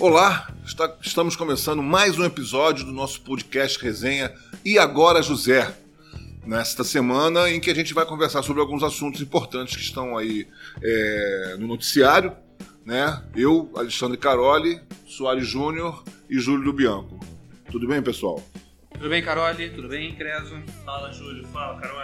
Olá, está- estamos começando mais um episódio do nosso podcast Resenha E Agora José. Nesta semana em que a gente vai conversar sobre alguns assuntos importantes que estão aí é, no noticiário. Né? Eu, Alexandre Caroli, Soares Júnior e Júlio Lubianco. Tudo bem, pessoal? Tudo bem, Carole? Tudo bem, Creso? Fala, Júlio. Fala, Carol.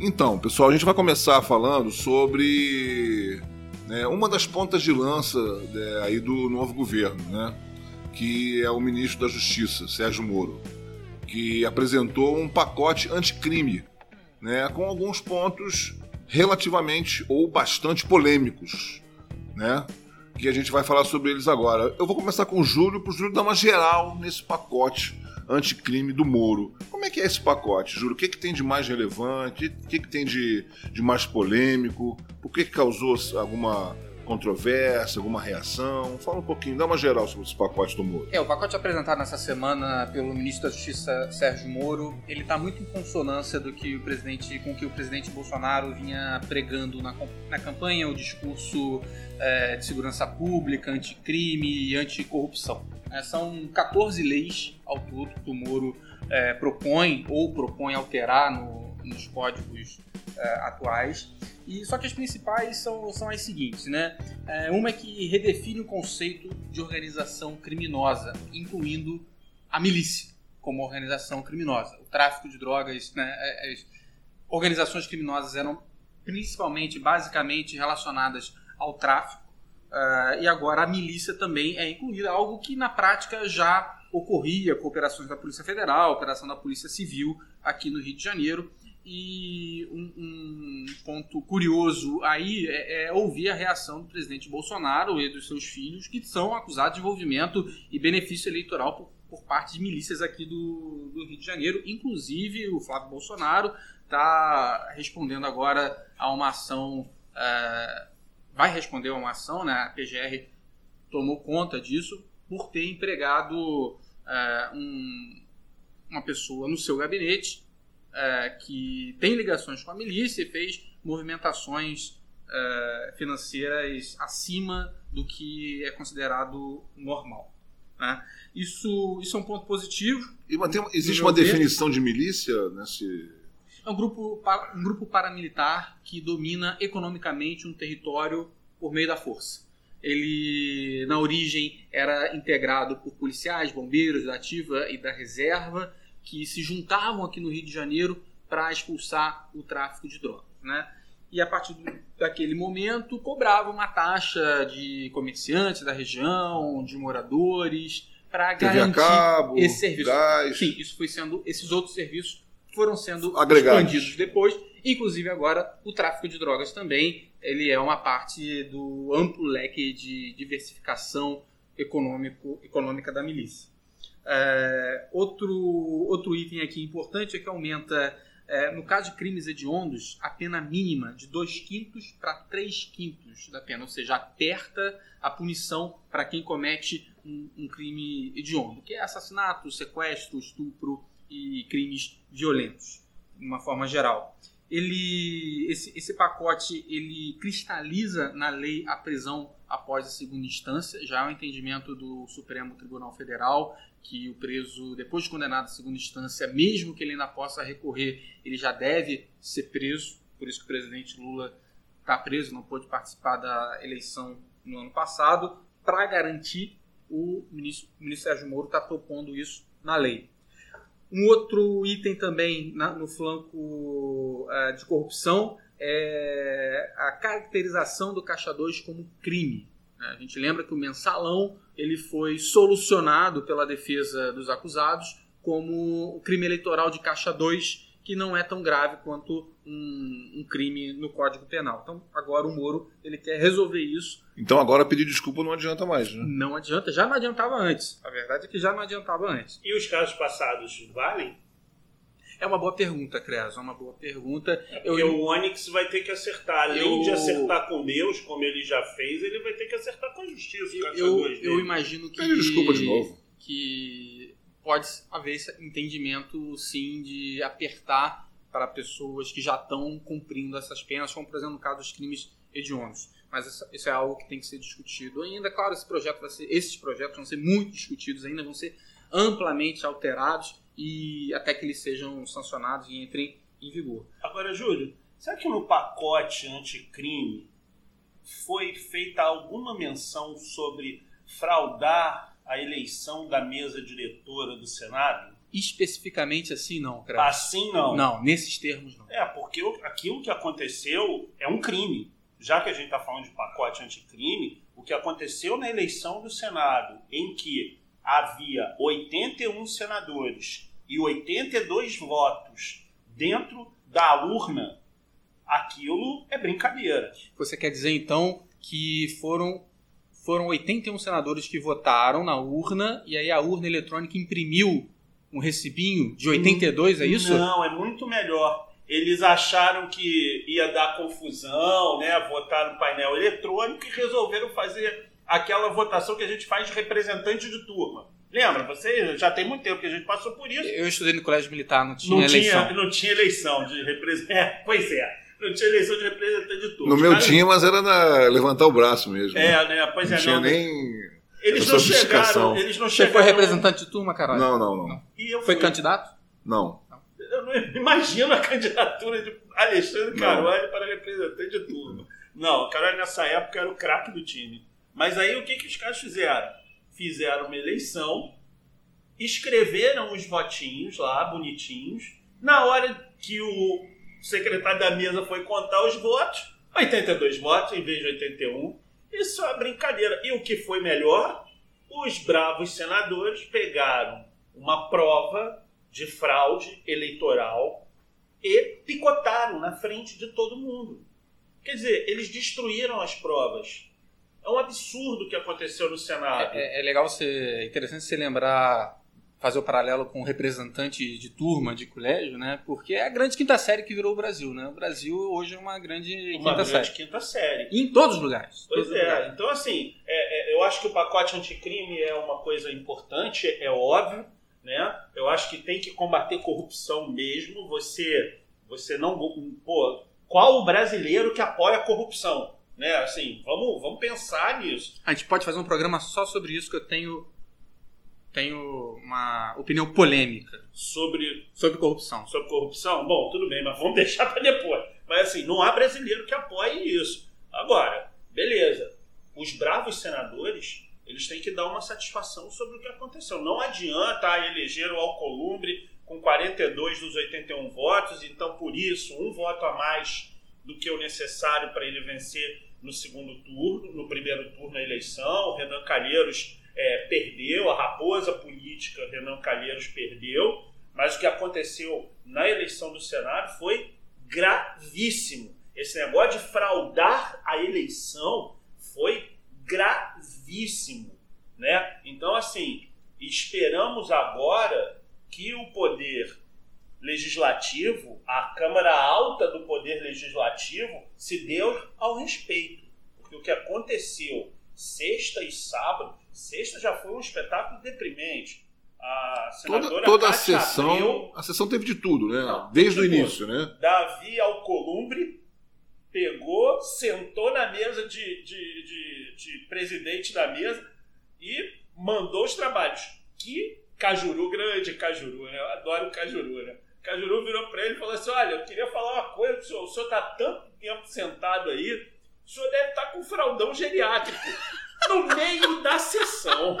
Então, pessoal, a gente vai começar falando sobre né, uma das pontas de lança né, aí do novo governo, né, que é o ministro da Justiça, Sérgio Moro, que apresentou um pacote anticrime, né, com alguns pontos relativamente ou bastante polêmicos, né, que a gente vai falar sobre eles agora. Eu vou começar com o Júlio, para o Júlio dar uma geral nesse pacote anticrime do Moro. Como é que é esse pacote, Júlio? O que, que tem de mais relevante? O que, que tem de, de mais polêmico? Por que, que causou alguma controvérsia, alguma reação? Fala um pouquinho, dá uma geral sobre esse pacote do Moro. É, o pacote apresentado nessa semana pelo ministro da Justiça Sérgio Moro, ele está muito em consonância do que o presidente, com que o presidente Bolsonaro vinha pregando na, na campanha, o discurso é, de segurança pública, anticrime e anticorrupção. É, são 14 leis ao todo que o Moro é, propõe ou propõe alterar no- nos códigos é, atuais. E só que as principais são, são as seguintes, né? É, uma é que redefine o conceito de organização criminosa, incluindo a milícia como organização criminosa. O tráfico de drogas, né, é- as organizações criminosas eram principalmente, basicamente relacionadas ao tráfico, ah, e agora a milícia também é incluída, algo que na prática já ocorria com operações da Polícia Federal, operação da Polícia Civil aqui no Rio de Janeiro. E um, um ponto curioso aí é, é ouvir a reação do presidente Bolsonaro e dos seus filhos, que são acusados de envolvimento e benefício eleitoral por, por parte de milícias aqui do, do Rio de Janeiro. Inclusive, o Flávio Bolsonaro está respondendo agora a uma ação. eh, vai responder a uma ação, né? A PGR tomou conta disso por ter empregado eh, um- uma pessoa no seu gabinete é, que tem ligações com a milícia e fez movimentações é, financeiras acima do que é considerado normal. né? Isso, isso é um ponto positivo. E tem existe uma definição de milícia nesse. É um grupo, um grupo paramilitar que domina economicamente um território por meio da força. Ele, na origem, era integrado por policiais, bombeiros da ativa e da reserva, que se juntavam aqui no Rio de Janeiro para expulsar o tráfico de drogas. Né? E a partir daquele momento, cobrava uma taxa de comerciantes da região, de moradores, para garantir cabo, esse serviço. gás. Sim, isso foi sendo. Esses outros serviços foram sendo Agregados. expandidos depois. Inclusive agora o tráfico de drogas também ele é uma parte do amplo leque de diversificação econômico, econômica da milícia. É, outro, outro item aqui importante é que aumenta, é, no caso de crimes hediondos, a pena mínima de 2 quintos para 3 quintos da pena, ou seja, aperta a punição para quem comete um, um crime hediondo, que é assassinato, sequestro, estupro e crimes violentos, de uma forma geral. Ele, esse, esse pacote ele cristaliza na lei a prisão após a segunda instância, já é um entendimento do Supremo Tribunal Federal que o preso, depois de condenado à segunda instância, mesmo que ele ainda possa recorrer, ele já deve ser preso. Por isso que o presidente Lula está preso, não pôde participar da eleição no ano passado. Para garantir, o ministro, o ministro Sérgio Moro está propondo isso na lei. Um outro item também na- no flanco eh, de corrupção é a caracterização do Caixa 2 como crime. né? A gente lembra que o mensalão ele foi solucionado pela defesa dos acusados como o crime eleitoral de Caixa 2, que não é tão grave quanto um, um crime no Código Penal. Então, agora o Moro ele quer resolver isso. Então agora pedir desculpa não adianta mais, né? Não adianta, já não adiantava antes. A verdade é que já não adiantava antes. E os casos passados valem? É uma boa pergunta, Creso, é uma boa pergunta. Porque o Onyx vai ter que acertar. Além Eu- de acertar com Deus, como ele já fez, ele vai ter que acertar com a justiça. eu, eu dele. imagino que. Pede desculpa de novo. Que pode haver esse entendimento, sim, de apertar para pessoas que já estão cumprindo essas penas, como, por exemplo, no caso dos crimes hediondos. Mas isso, é algo que tem que ser discutido ainda. Claro, esse projeto vai ser, esses projetos vão ser muito discutidos ainda, vão ser amplamente alterados e até que eles sejam sancionados e entrem em vigor. Agora, Júlio, será que no pacote anticrime foi feita alguma menção sobre fraudar a eleição da mesa diretora do Senado? Especificamente assim, não, cara. Assim, não. Não, nesses termos, não. É, porque aquilo que aconteceu é um crime. Já que a gente está falando de pacote anticrime, o que aconteceu na eleição do Senado, em que havia 81 senadores e 82 votos dentro da urna, aquilo é brincadeira. Você quer dizer então que foram foram 81 senadores que votaram na urna e aí a urna eletrônica imprimiu um recibinho de 82, é isso? Não, é muito melhor. Eles acharam que ia dar confusão, né? Votar no painel eletrônico e resolveram fazer aquela votação que a gente faz de representante de turma. Lembra? Você já tem muito tempo que a gente passou por isso. Eu estudei no colégio militar, não tinha não eleição. Tinha, não tinha eleição de representante. É, pois é. Não tinha eleição de representante de turma. No meu tinha, mas era na levantar o braço mesmo. É, né? Pois não é, tinha não. nem. Eles não chegaram. Eles não Você chegaram. foi representante de turma, caralho? Não, não, não. E eu Foi fui. candidato? Não. Eu não imagino a candidatura de Alexandre Carvalho para representante de turma. Não, o Carvalho nessa época era o craque do time. Mas aí o que, que os caras fizeram? Fizeram uma eleição, escreveram os votinhos lá, bonitinhos. Na hora que o secretário da mesa foi contar os votos, 82 votos em vez de 81. Isso é brincadeira. E o que foi melhor? Os bravos senadores pegaram uma prova de fraude eleitoral e picotaram na frente de todo mundo. Quer dizer, eles destruíram as provas. É um absurdo o que aconteceu no Senado. É, é, é legal você. É interessante você lembrar, fazer o paralelo com representante de turma, de colégio, né? Porque é a grande quinta série que virou o Brasil, né? O Brasil hoje é uma grande uma quinta grande série. quinta série. Em todos os lugares. Pois é. lugares. Então, assim, é, é, eu acho que o pacote anticrime é uma coisa importante, é óbvio, né? Eu acho que tem que combater corrupção mesmo. Você, você não. Pô, qual o brasileiro que apoia a corrupção? Né? Assim, vamos, vamos pensar nisso. A gente pode fazer um programa só sobre isso que eu tenho tenho uma opinião polêmica Sobre, sobre corrupção. sobre corrupção? Bom, tudo bem, mas vamos deixar para depois. Mas assim, não há brasileiro que apoie isso. Agora, beleza. Os bravos senadores, eles têm que dar uma satisfação sobre o que aconteceu. Não adianta eleger o Alcolumbre com 42 dos 81 votos, então por isso, um voto a mais do que o necessário para ele vencer no segundo turno, no primeiro turno da eleição. O Renan Calheiros é, perdeu, a raposa política Renan Calheiros perdeu, mas o que aconteceu na eleição do Senado foi gravíssimo. Esse negócio de fraudar a eleição foi gravíssimo, né? Então, assim, esperamos agora que o poder legislativo, a Câmara Alta do Poder Legislativo, se deu ao respeito. Porque o que aconteceu sexta e sábado, sexta já foi um espetáculo deprimente. A Toda, senadora toda a sessão. Abreu, A sessão teve de tudo, né? Não, Desde o início, né? Davi Alcolumbre pegou, sentou na mesa de, de, de, de presidente da mesa e mandou os trabalhos. Que Cajuru grande, Cajuru, né? Eu adoro o Cajuru, né? Cajuru virou para ele e falou assim: Olha, eu queria falar uma coisa pro senhor. O senhor está tanto tempo sentado aí, o senhor deve estar com um fraldão geriátrico no meio da sessão.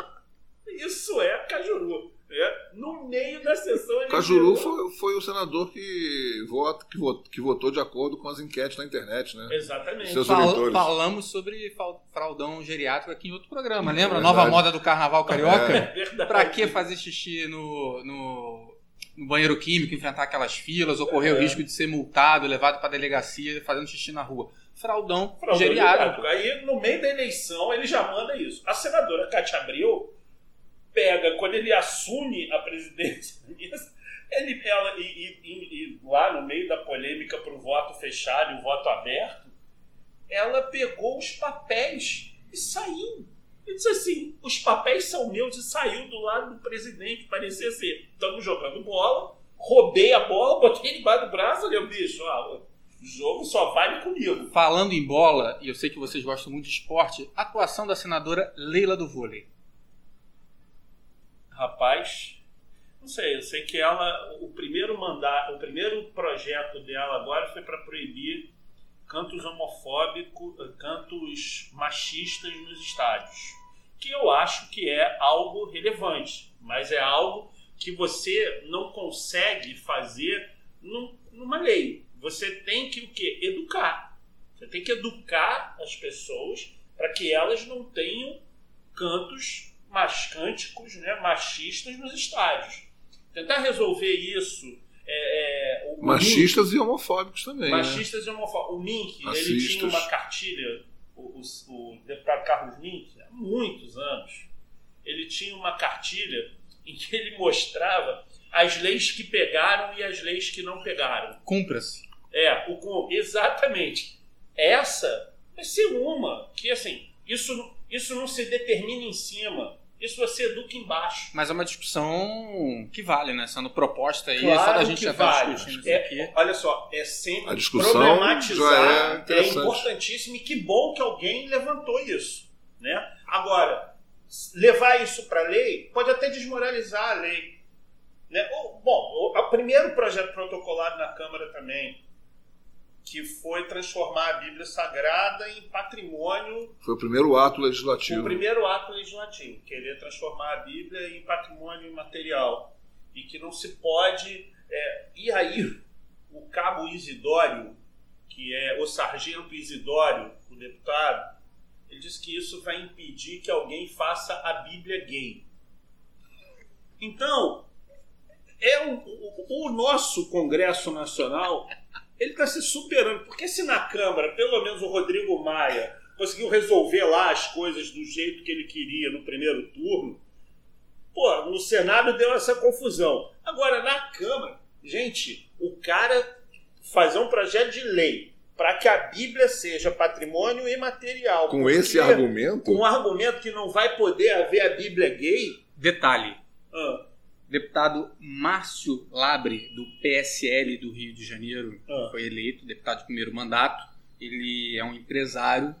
Isso é Cajuru. Né? No meio da sessão ele Cajuru foi, foi o senador que, vota, que, votou, que votou de acordo com as enquetes na internet, né? Exatamente. Seus Fal- eleitores. falamos sobre fraldão geriátrico aqui em outro programa, lembra? É Nova moda do carnaval carioca? É verdade. Pra que fazer xixi no, no, no banheiro químico, enfrentar aquelas filas, ou correr o É. risco de ser multado, levado pra delegacia fazendo xixi na rua? Fraldão, Fraldão geriátrico. Aí, no meio da eleição, ele já manda isso. A senadora Cátia Abreu pega, quando ele assume a presidência ele, ela, e, e- e- e lá no meio da polêmica para o voto fechado e o voto aberto, ela pegou os papéis e saiu. Ele disse assim: os papéis são meus e saiu do lado do presidente. Parecia ser: estamos jogando bola, roubei a bola, botei debaixo do braço, olha, bicho, ó, jogo só vale comigo. Falando em bola, e eu sei que vocês gostam muito de esporte, atuação da senadora Leila do vôlei. Rapaz, não sei, eu sei que ela, o primeiro mandato, o primeiro projeto dela agora foi para proibir cantos homofóbicos, cantos machistas nos estádios. Que eu acho que é algo relevante, mas é algo que você não consegue fazer num, numa lei. Você tem que o quê? Educar. Você tem que educar as pessoas para que elas não tenham cantos mascânticos, né, machistas nos estádios. Tentar resolver isso. É, é, machistas Mink, e homofóbicos também. Né? Machistas né? e homofóbicos. O Mink, Racistas. ele tinha uma cartilha, o, o, o deputado Carlos Mink, há muitos anos, ele tinha uma cartilha em que ele mostrava as leis que pegaram e as leis que não pegaram. Cumpra-se. É, o, exatamente. Essa vai ser uma que, assim, isso, isso não se determina em cima. Isso você educa embaixo. Mas é uma discussão que vale, né? Sendo proposta aí, claro só da gente já vale. discutindo isso é, aqui. Olha só, é sempre a discussão problematizar. é, é importantíssimo e que bom que alguém levantou isso. Né? Agora, levar isso para a lei pode até desmoralizar a lei. Né? Bom, o primeiro projeto protocolado na Câmara também que foi transformar a Bíblia Sagrada em patrimônio. Foi o primeiro ato legislativo. O primeiro ato legislativo, querer transformar a Bíblia em patrimônio imaterial. E que não se pode. É... e aí, o cabo Isidório, que é o sargento Isidório, o deputado, ele disse que isso vai impedir que alguém faça a Bíblia gay. Então, é o, o nosso Congresso Nacional ele está se superando. Porque se na Câmara, pelo menos o Rodrigo Maia conseguiu resolver lá as coisas do jeito que ele queria no primeiro turno, pô, no Senado deu essa confusão. Agora, na Câmara, gente, o cara fazer um projeto de lei para que a Bíblia seja patrimônio imaterial. Com esse argumento? Com um argumento que não vai poder haver a Bíblia gay. Detalhe. Ah deputado Márcio Labre, do PSL do Rio de Janeiro, ah. foi eleito deputado de primeiro mandato. Ele é um empresário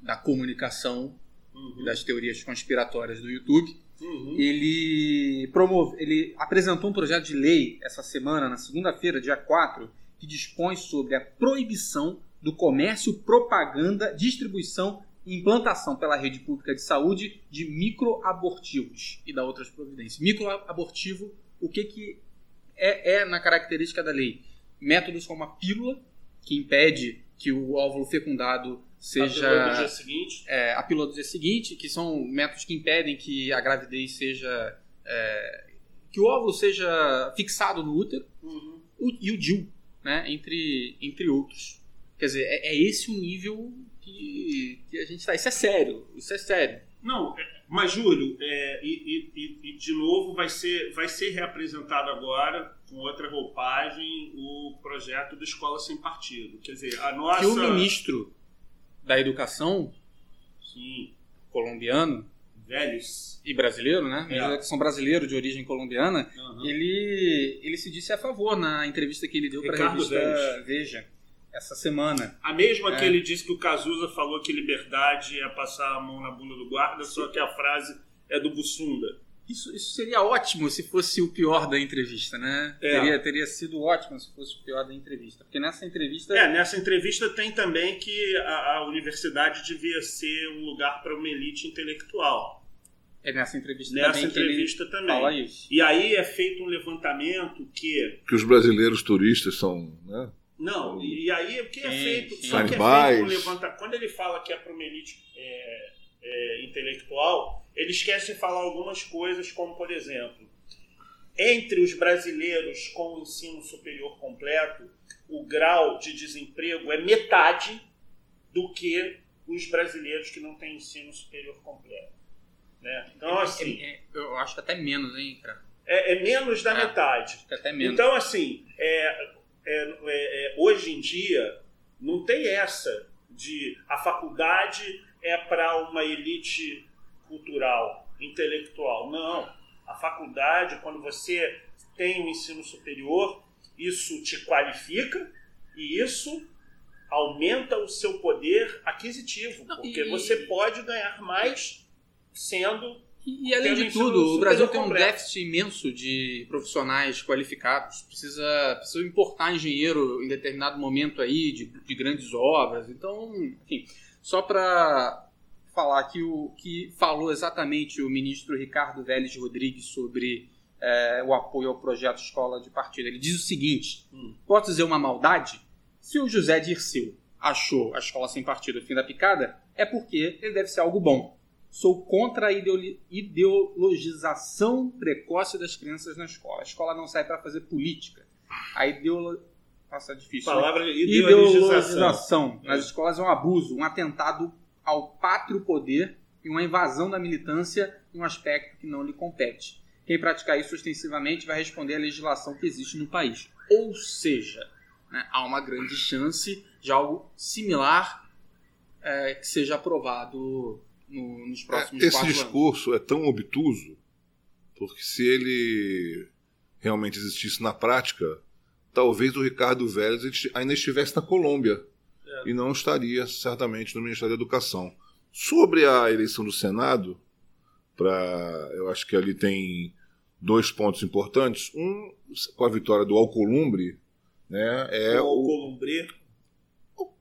da comunicação uhum. e das teorias conspiratórias do YouTube. Uhum. Ele, promove, ele apresentou um projeto de lei essa semana, na segunda-feira, dia 4, que dispõe sobre a proibição do comércio, propaganda, distribuição implantação pela rede pública de saúde de microabortivos e da outras providências. Microabortivo, o que, que é, é na característica da lei? Métodos como a pílula, que impede que o óvulo fecundado seja. A pílula do dia seguinte? É, a pílula do dia seguinte, que são métodos que impedem que a gravidez seja. É, que o óvulo seja fixado no útero, uhum. o, e o DIL, né, entre, entre outros. Quer dizer, é, é esse o nível que, que a gente está. Isso é sério, isso é sério. Não, é, mas Júlio, é, e, e, e, de novo vai ser, vai ser reapresentado agora com outra roupagem o projeto da Escola Sem Partido. Quer dizer, a nossa. Que o ministro da Educação Sim. colombiano velhos e brasileiro, né? É. São brasileiro de origem colombiana. Uhum. Ele ele se disse a favor na entrevista que ele deu para a revista Vélez. Veja essa semana. A mesma é. que ele disse que o Cazuza falou que liberdade é passar a mão na bunda do guarda, só que a frase é do Bussunda. Isso, isso seria ótimo se fosse o pior da entrevista, né? É. Teria, teria sido ótimo se fosse o pior da entrevista. Porque nessa entrevista. É, nessa entrevista tem também que a, a universidade devia ser um lugar para uma elite intelectual. É nessa entrevista nessa também. entrevista também. Fala isso. E aí é feito um levantamento que. Que os brasileiros turistas são. Né? Não, e aí o que é feito? Sim. Só que é feito levanta, quando ele fala que é para uma elite é, é, intelectual, ele esquece de falar algumas coisas, como por exemplo, entre os brasileiros com o ensino superior completo, o grau de desemprego é metade do que os brasileiros que não têm ensino superior completo. Né? Então, assim. É, é, eu acho que até menos, hein, cara? É, é menos da é, metade. Até menos. Então, assim, é, é, é, hoje em dia não tem essa de a faculdade é para uma elite cultural, intelectual. Não. A faculdade, quando você tem o um ensino superior, isso te qualifica e isso aumenta o seu poder aquisitivo, porque você pode ganhar mais sendo E, e além de tudo, o Brasil tem um completo. déficit imenso de profissionais qualificados. Precisa, precisa importar engenheiro em determinado momento aí de, de grandes obras. Então, enfim, só para falar que o que falou exatamente o ministro Ricardo Vélez Rodrigues sobre é, o apoio ao projeto Escola de Partido. Ele diz o seguinte: Hum. pode dizer uma maldade? Se o José Dirceu achou a escola sem partido o fim da picada, é porque ele deve ser algo bom. Sou contra a ideologização precoce das crianças na escola. A escola não sai para fazer política. A ideolo... Nossa, é difícil. né? palavra ideologização. Ideologização nas escolas é um abuso, um atentado ao pátrio poder e uma invasão da militância em um aspecto que não lhe compete. Quem praticar isso ostensivamente vai responder à legislação que existe no país. Ou seja, né, há uma grande chance de algo similar é, que seja aprovado no- nos próximos Esse quatro anos. discurso é tão obtuso, porque se ele realmente existisse na prática, talvez o Ricardo Vélez ainda estivesse na Colômbia É. e não estaria certamente no Ministério da Educação. Sobre a eleição do Senado, pra, eu acho que ali tem dois pontos importantes. Um, com a vitória do Alcolumbre, né, é o o Alcolumbre.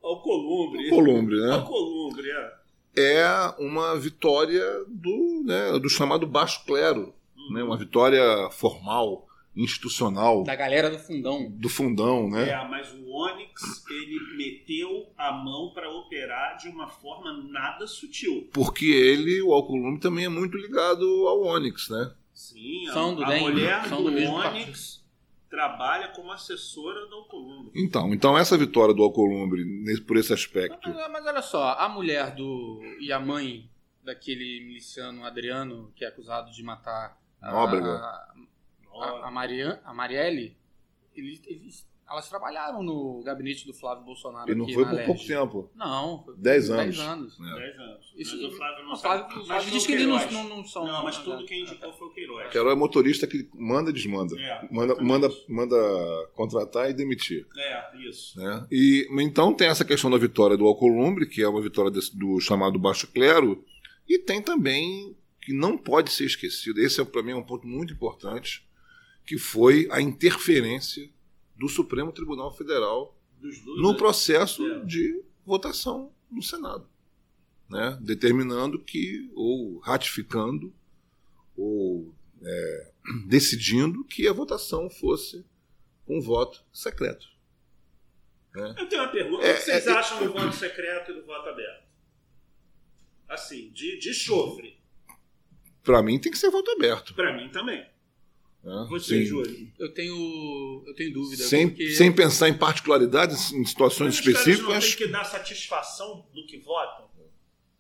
Alcolumbre. Alcolumbre, né? Alcolumbre, é. É uma vitória do, né, do chamado baixo clero, né, uma vitória formal, institucional, Da galera do fundão. do fundão, né? É, mas o Onyx, ele meteu a mão para operar de uma forma nada sutil. Porque ele, o Alcolumbre, também é muito ligado ao Onyx, né? Sim, a, São do a mulher são do, do mesmo Onyx trabalha como assessora do Alcolumbre. Então, então essa vitória do Alcolumbre, nesse- por esse aspecto, Mas, mas olha só, a mulher do e a mãe daquele miliciano Adriano que é acusado de matar a, Nóbrega. a, a, a, Maria, a Marielle, eles, eles- elas trabalharam no gabinete do Flávio Bolsonaro. ele não aqui foi na por Alerj. pouco tempo. Não, foi por Dez 10 anos. anos. né? 10 anos. Isso- mas o Flávio não o sabe. Flávio, Flávio diz que eles não, Queiroz. não, não são. Não, mas tudo quem indicou foi o Queiroz. Quero é motorista que manda e desmanda. É, Manda, manda, manda contratar e demitir. é, isso. né? E então tem essa questão da vitória do Alcolumbre, que é uma vitória desse- do chamado baixo clero, e tem também que não pode ser esquecido. Esse é para mim um ponto muito importante, que foi a interferência do Supremo Tribunal Federal dois, no né? processo É. de votação no Senado, né? determinando que ou ratificando ou é, decidindo que a votação fosse um voto secreto. Eu tenho uma pergunta. É, o que vocês é, é- acham do voto secreto e do voto aberto? Assim, de, de chofre. Para mim tem que ser voto aberto. Pra mim também. Né? Você, Sim. Júlio. Eu tenho, eu tenho dúvida. Sem, porque... sem pensar em particularidades, em situações específicas. não têm que dar satisfação do que votam?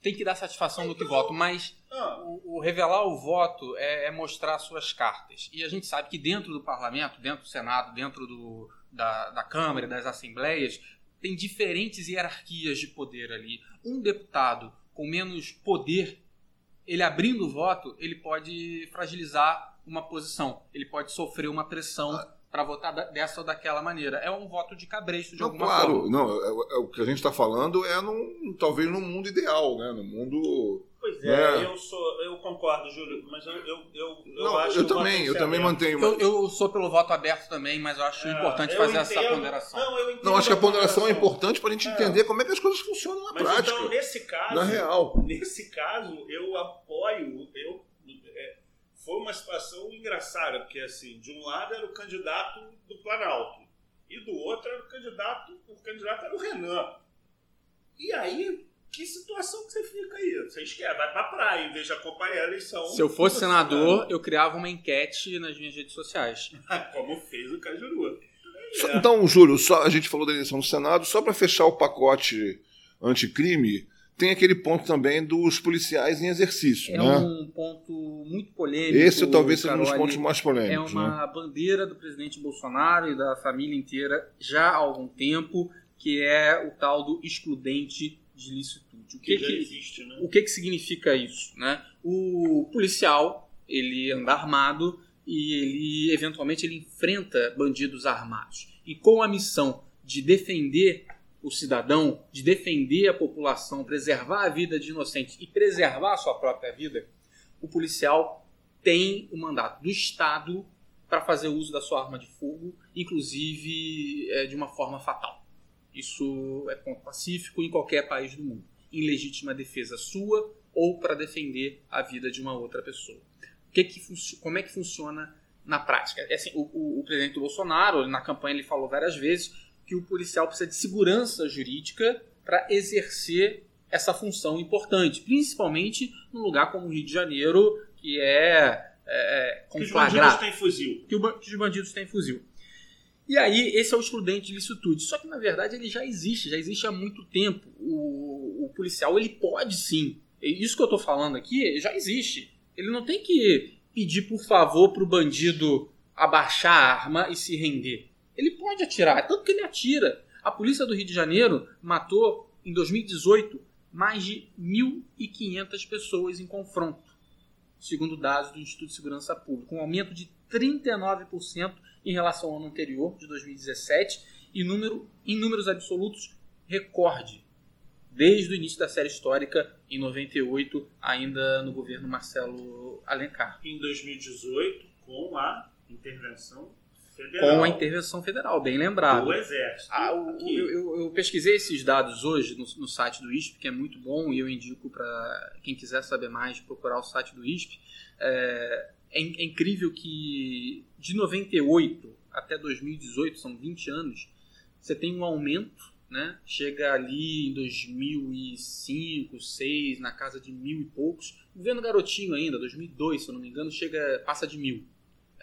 Tem que dar satisfação no que voto, mas Ah, o, o revelar o voto é, é mostrar suas cartas. E a gente sabe que dentro do parlamento, dentro do Senado, dentro do, da, da Câmara, das assembleias, tem diferentes hierarquias de poder ali. Um deputado com menos poder, ele abrindo o voto, ele pode fragilizar uma posição. Ele pode sofrer uma pressão para votar dessa ou daquela maneira. É um voto de cabresto de Não, alguma claro, forma. não, é- é o que a gente está falando é num, talvez no mundo ideal, né? no mundo. pois é, É. eu sou. Eu concordo, Júlio, mas eu, eu, eu, eu não, acho eu também, eu também aberto. mantenho. Eu, eu sou pelo voto aberto também, mas eu acho É, importante eu fazer essa entendo- ponderação. Não, eu entendo Não, acho que a ponderação é ponderação. importante para a gente É. entender como é que as coisas funcionam na Mas prática, então, nesse caso, na real. nesse caso, eu apoio. Eu, é, foi uma situação engraçada, porque assim, de um lado era o candidato do Planalto, e do outro era o candidato, o candidato era o Renan. E aí, que situação que você fica aí? Você esquece, vai pra praia em vez de acompanhar a eleição. Se eu fosse senador, eu criava uma enquete nas minhas redes sociais. Como fez o Cajuru. Só- É. Então, Júlio, só, a gente falou da eleição do Senado, só para fechar o pacote anticrime, tem aquele ponto também dos policiais em exercício. É né? um ponto muito polêmico. Esse talvez seja um dos pontos mais É polêmicos. né? uma bandeira do presidente Bolsonaro e da família inteira já há algum tempo, que é o tal do excludente de licitude. O que, Que que, existe, né? o que, que significa isso? Né? O policial ele anda armado e ele eventualmente ele enfrenta bandidos armados. E com a missão de defender o cidadão, de defender a população, preservar a vida de inocentes e preservar a sua própria vida, o policial tem o mandato do Estado para fazer uso da sua arma de fogo, inclusive é, de uma forma fatal. Isso é ponto pacífico em qualquer país do mundo. Em legítima defesa sua ou para defender a vida de uma outra pessoa. Que que como é que funciona na prática? É assim, o, o, o presidente Bolsonaro, na campanha, ele falou várias vezes que o policial precisa de segurança jurídica para exercer essa função importante, principalmente num lugar como o Rio de Janeiro, que é é, que os bandidos têm fuzil. Que, o, que os bandidos têm fuzil. E aí, esse é o excludente de licitude. Só que, na verdade, ele já existe, já existe há muito tempo. O, o policial, ele pode sim. Isso que eu estou falando aqui já existe. Ele não tem que pedir, por favor, para o bandido abaixar a arma e se render. Ele pode atirar, é tanto que ele atira. A polícia do Rio de Janeiro matou, em 2018, mais de 1.500 pessoas em confronto segundo dados do Instituto de Segurança Pública, um aumento de 39% em relação ao ano anterior, de 2017, e número, em números absolutos, recorde, desde o início da série histórica, em 98, ainda no governo Marcelo Alencar. Em 2018, com a intervenção Federal. Com a intervenção federal, bem lembrado. Do Exército. Ah, o, eu, eu, eu, pesquisei esses dados hoje no, no, site do ISP, que é muito bom, e eu indico para quem quiser saber mais procurar o site do ISP. É, é, é incrível que de 98 até 2018, são 20 anos, você tem um aumento, né? chega ali em 2005, 2006, na casa de mil e poucos. Governo garotinho ainda, 2002, se eu não me engano, chega passa de mil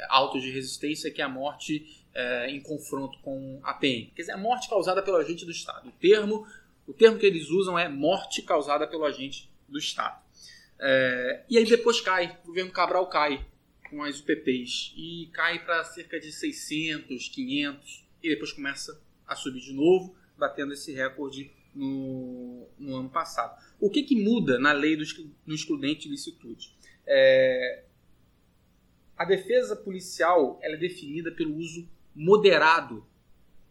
autos de resistência, que é a morte é, em confronto com a PM. Quer dizer, a morte causada pelo agente do Estado. O termo, o termo que eles usam é morte causada pelo agente do Estado. É, e aí depois cai, o governo Cabral cai com as UPPs e cai para cerca de 600, 500 e depois começa a subir de novo, batendo esse recorde no, no ano passado. O que, que muda na lei do, no excludente de licitude? É, a defesa policial ela é definida pelo uso moderado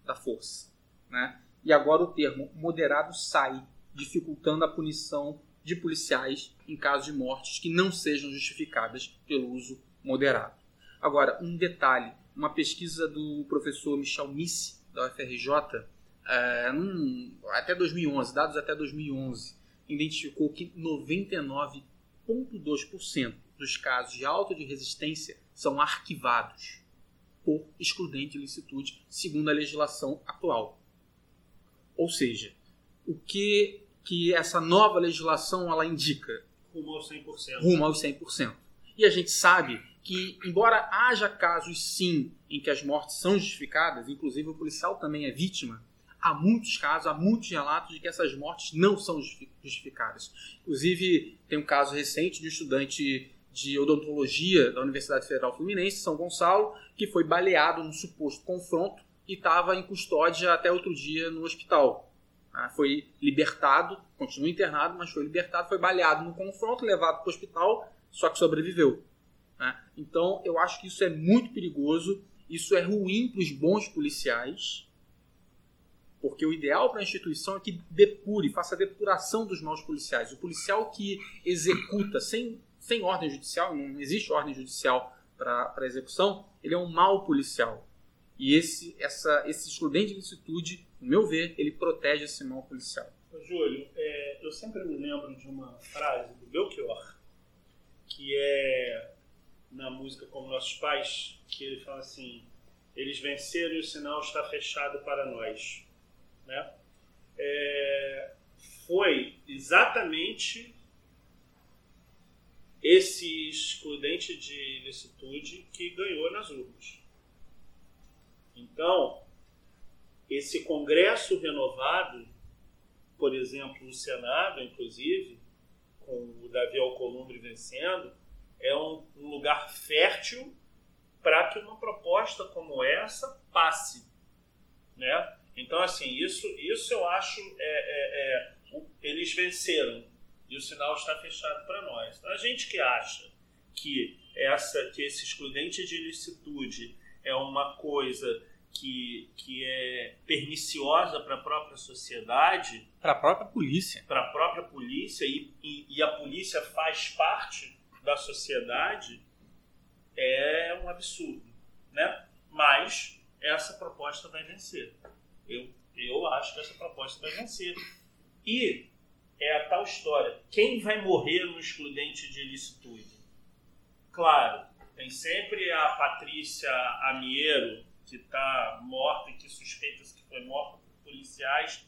da força. Né? E agora o termo moderado sai, dificultando a punição de policiais em caso de mortes que não sejam justificadas pelo uso moderado. Agora, um detalhe: uma pesquisa do professor Michel Missi, da UFRJ, num, até 2011, dados até 2011, identificou que 99,2% dos casos de auto de resistência são arquivados por excludente de licitude, segundo a legislação atual. Ou seja, o que, que essa nova legislação ela indica? Rumo aos 100%. Rumo aos 100%. E a gente sabe que, embora haja casos sim em que as mortes são justificadas, inclusive o policial também é vítima, há muitos casos, há muitos relatos de que essas mortes não são justificadas. Inclusive, tem um caso recente de um estudante de odontologia da Universidade Federal Fluminense, São Gonçalo, que foi baleado num suposto confronto e estava em custódia até outro dia no hospital. Ah, foi libertado, continua internado, mas foi libertado, foi baleado no confronto, levado para o hospital, só que sobreviveu. Né? Então, eu acho que isso é muito perigoso, isso é ruim para os bons policiais, porque o ideal para a instituição é que depure, faça a depuração dos maus policiais. O policial que executa sem sem ordem judicial, não existe ordem judicial para execução, ele é um mau policial. E esse, essa, esse excludente de licitude, no meu ver, ele protege esse mau policial. Júlio, é, eu sempre me lembro de uma frase do Belchior, que é na música Como Nossos Pais, que ele fala assim: eles venceram e o sinal está fechado para nós. Né? É, foi exatamente esse excludente de licitude que ganhou nas urnas. Então, esse Congresso renovado, por exemplo, o Senado, inclusive, com o Davi Alcolumbre vencendo, é um, lugar fértil para que uma proposta como essa passe. Né? Então, assim, isso, isso eu acho. É, é, é, eles venceram e o sinal está fechado para nós. Então, a gente que acha que essa que esse excludente de ilicitude é uma coisa que, que é perniciosa para a própria sociedade, para a própria polícia, para a própria polícia e, e, e, a polícia faz parte da sociedade, é um absurdo, né? Mas essa proposta vai vencer. Eu, eu acho que essa proposta vai vencer. E é a tal história: quem vai morrer no excludente de ilicitude? Claro, tem sempre a Patrícia Amiero, que está morta e que suspeita-se que foi morta por policiais.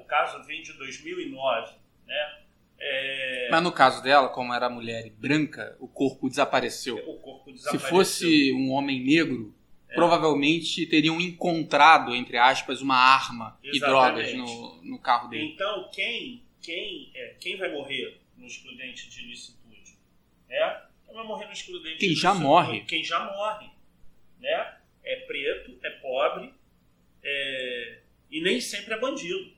O caso vem de 2009, né? É... Mas no caso dela, como era mulher branca, o corpo desapareceu. O corpo desapareceu. Se fosse um homem negro, é. provavelmente teriam encontrado, entre aspas, uma arma Exatamente. e drogas no, no carro dele. Então, quem, quem, é, quem vai morrer no excludente de ilicitude? É? Quem vai morrer no excludente Quem já morre. Quem já morre. Né? É preto, é pobre é... e nem sempre é bandido.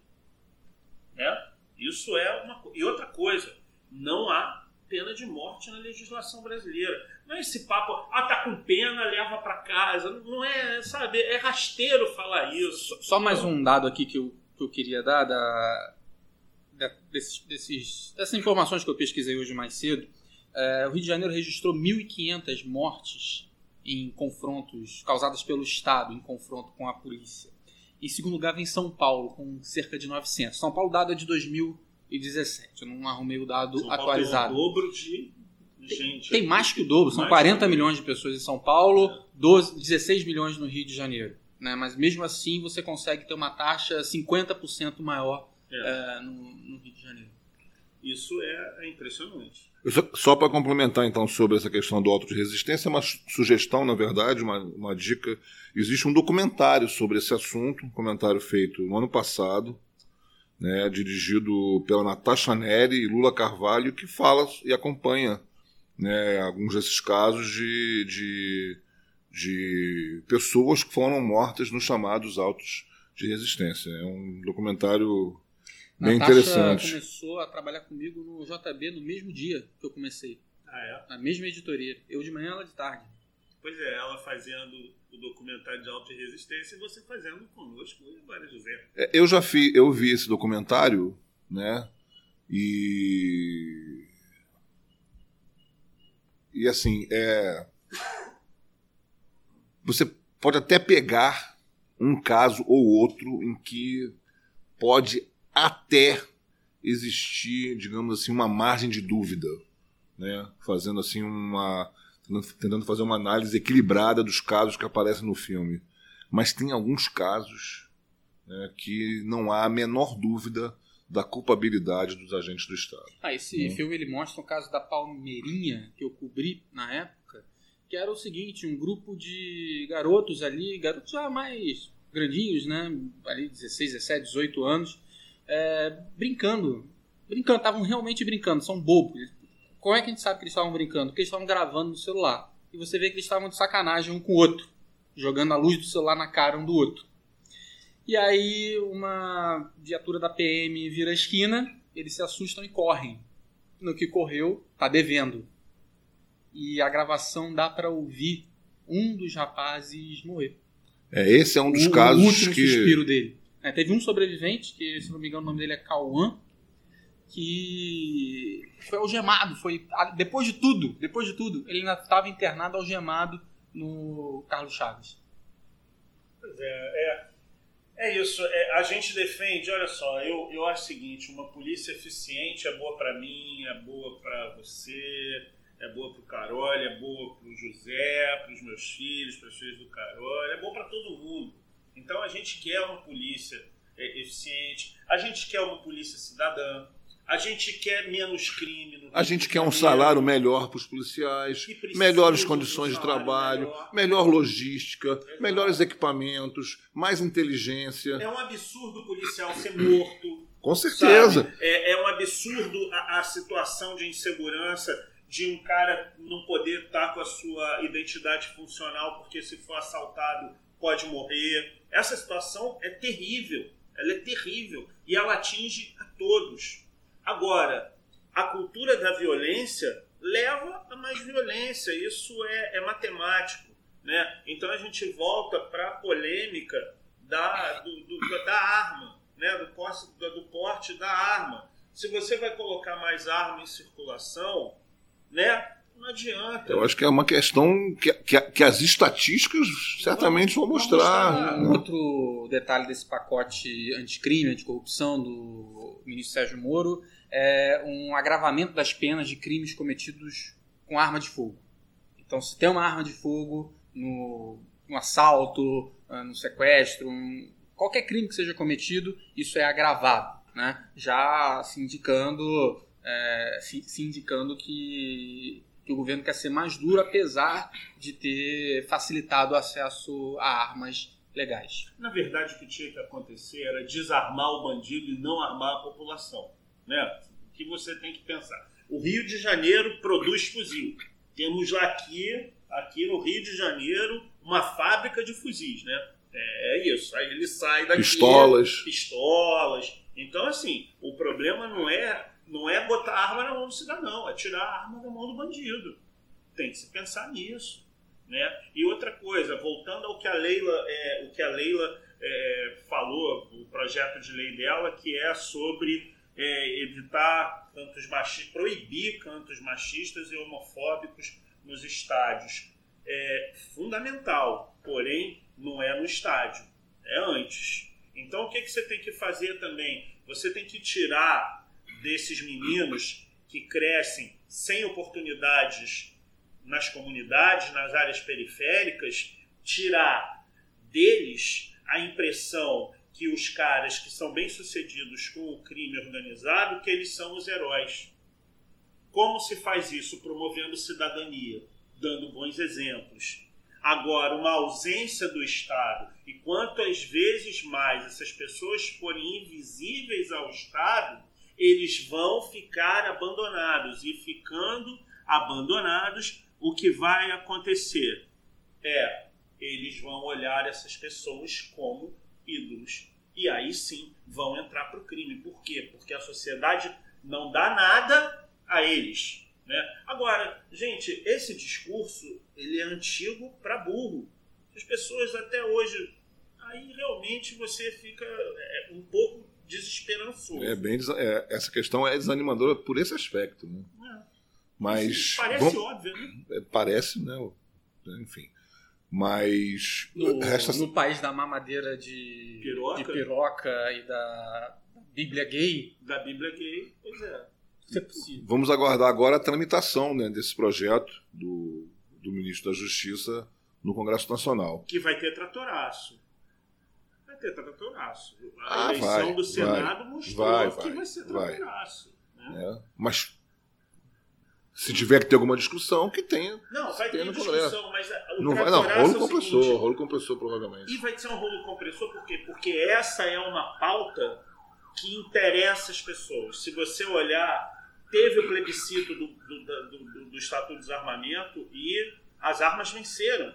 Né? Isso é uma E outra coisa, não há pena de morte na legislação brasileira. Não é esse papo, ah, tá com pena, leva para casa. Não é, sabe, é rasteiro falar isso. Só mais um dado aqui que eu, que eu queria dar da, da desses, desses, dessas informações que eu pesquisei hoje mais cedo. É, o Rio de Janeiro registrou 1.500 mortes em confrontos causadas pelo Estado em confronto com a polícia. Em segundo lugar vem São Paulo, com cerca de 900. São Paulo, dado é de 2017. Eu não arrumei o dado São atualizado. Paulo tem o dobro de gente. Tem, tem mais que o dobro. São 40 milhões de pessoas em São Paulo, 12, 16 milhões no Rio de Janeiro. Né? Mas mesmo assim você consegue ter uma taxa 50% maior é. É, no, no Rio de Janeiro. Isso é, é impressionante. Só, só para complementar então sobre essa questão do auto de resistência, uma sugestão, na verdade, uma, uma dica. Existe um documentário sobre esse assunto, um comentário feito no ano passado, né, dirigido pela Natasha Neri e Lula Carvalho, que fala e acompanha né, alguns desses casos de, de, de pessoas que foram mortas nos chamados autos de resistência. É um documentário Bem Natasha interessante. começou a trabalhar comigo no JB no mesmo dia que eu comecei. Ah, é? Na mesma editoria. Eu de manhã, ela de tarde. Pois é, ela fazendo o documentário de auto resistência e você fazendo conosco e Maria José. É, eu já fi, eu vi esse documentário, né? E. E assim, é. Você pode até pegar um caso ou outro em que pode até existir, digamos assim, uma margem de dúvida, né? Fazendo assim uma tentando fazer uma análise equilibrada dos casos que aparecem no filme. Mas tem alguns casos né, que não há a menor dúvida da culpabilidade dos agentes do Estado. Ah, esse né? filme ele mostra o caso da Palmeirinha, que eu cobri na época, que era o seguinte, um grupo de garotos ali, garotos já mais grandinhos, né, ali 16, 17, 18 anos, é, brincando. Brincando, estavam realmente brincando, são bobos. Como é que a gente sabe que eles estavam brincando? Porque eles estavam gravando no celular. E você vê que eles estavam de sacanagem um com o outro, jogando a luz do celular na cara um do outro. E aí uma viatura da PM vira a esquina, eles se assustam e correm. No que correu, tá devendo. E a gravação dá para ouvir um dos rapazes morrer. É, esse é um dos o, casos o último que... suspiro dele. É, teve um sobrevivente, que se não me engano o nome dele é Cauã, que foi algemado. Foi, depois de tudo, depois de tudo, ele ainda estava internado algemado no Carlos Chaves. Pois é, é, é isso. É, a gente defende, olha só, eu, eu acho o seguinte, uma polícia eficiente é boa para mim, é boa para você, é boa para o Carol, é boa para o José, para os meus filhos, para os filhos do Carol, é boa para todo mundo. Então a gente quer uma polícia é, eficiente, a gente quer uma polícia cidadã, a gente quer menos crime. A gente quer um salário melhor para os policiais, melhores condições de trabalho, melhor, melhor logística, Exato. melhores equipamentos, mais inteligência. É um absurdo o policial ser morto. Com certeza. É, é, um absurdo a, a situação de insegurança de um cara não poder estar com a sua identidade funcional porque se for assaltado pode morrer. Essa situação é terrível, ela é terrível e ela atinge a todos. Agora, a cultura da violência leva a mais violência, isso é, é matemático. Né? Então a gente volta para a polêmica da, do, do, da arma, né? do, porte, do porte da arma. Se você vai colocar mais arma em circulação, né? Não adianta. Eu acho que é uma questão que, que, que as estatísticas certamente vão, vão mostrar. mostrar. Né? Outro detalhe desse pacote anticrime, anticorrupção do ministro Sérgio Moro é um agravamento das penas de crimes cometidos com arma de fogo. Então, se tem uma arma de fogo no, no assalto, ah, no sequestro, um, qualquer crime que seja cometido, isso é agravado, né? já se indicando, é, se, se indicando que que o governo quer ser mais duro, apesar de ter facilitado o acesso a armas legais. Na verdade, o que tinha que acontecer era desarmar o bandido e não armar a população. Né? O que você tem que pensar? O Rio de Janeiro produz fuzil. Temos lá aqui, aqui no Rio de Janeiro, uma fábrica de fuzis, né? É isso. Aí ele sai daqui. Pistolas. Pistolas. Então, assim, o problema não é não é botar a arma na mão do cidadão, é tirar a arma da mão do bandido. Tem que se pensar nisso. Né? E outra coisa, voltando ao que a Leila, é, o que a Leila é, falou, o projeto de lei dela, que é sobre é, evitar cantos machistas, proibir cantos machistas e homofóbicos nos estádios. É fundamental, porém não é no estádio, é antes. Então o que, que você tem que fazer também? Você tem que tirar desses meninos que crescem sem oportunidades nas comunidades, nas áreas periféricas, tirar deles a impressão que os caras que são bem-sucedidos com o crime organizado, que eles são os heróis. Como se faz isso? Promovendo cidadania, dando bons exemplos. Agora, uma ausência do Estado, e quantas vezes mais essas pessoas forem invisíveis ao Estado, eles vão ficar abandonados. E ficando abandonados, o que vai acontecer é eles vão olhar essas pessoas como ídolos. E aí sim vão entrar para o crime. Por quê? Porque a sociedade não dá nada a eles. Né? Agora, gente, esse discurso ele é antigo para burro. As pessoas até hoje. Aí realmente você fica é, um pouco desesperançoso. É bem, é, essa questão é desanimadora por esse aspecto. Né? É. Mas. parece vamos, óbvio, né? É, parece, né? Enfim. Mas. No, resta... no país da mamadeira de piroca. de piroca e da Bíblia gay. Da Bíblia gay, pois é. É. Vamos aguardar agora a tramitação né, desse projeto do, do ministro da Justiça no Congresso Nacional. Que vai ter tratoraço ter tratoraço. A ah, eleição vai, do Senado vai, mostrou vai, que vai ser tratoraço. Né? É, mas se tiver que ter alguma discussão, que tenha. Não, vai ter discussão, mas o não vai, não, rolo é compressor, seguinte, rolo compressor provavelmente. E vai ser um rolo compressor por quê? Porque essa é uma pauta que interessa as pessoas. Se você olhar, teve o plebiscito do, do, do, do, do Estatuto de Desarmamento e as armas venceram.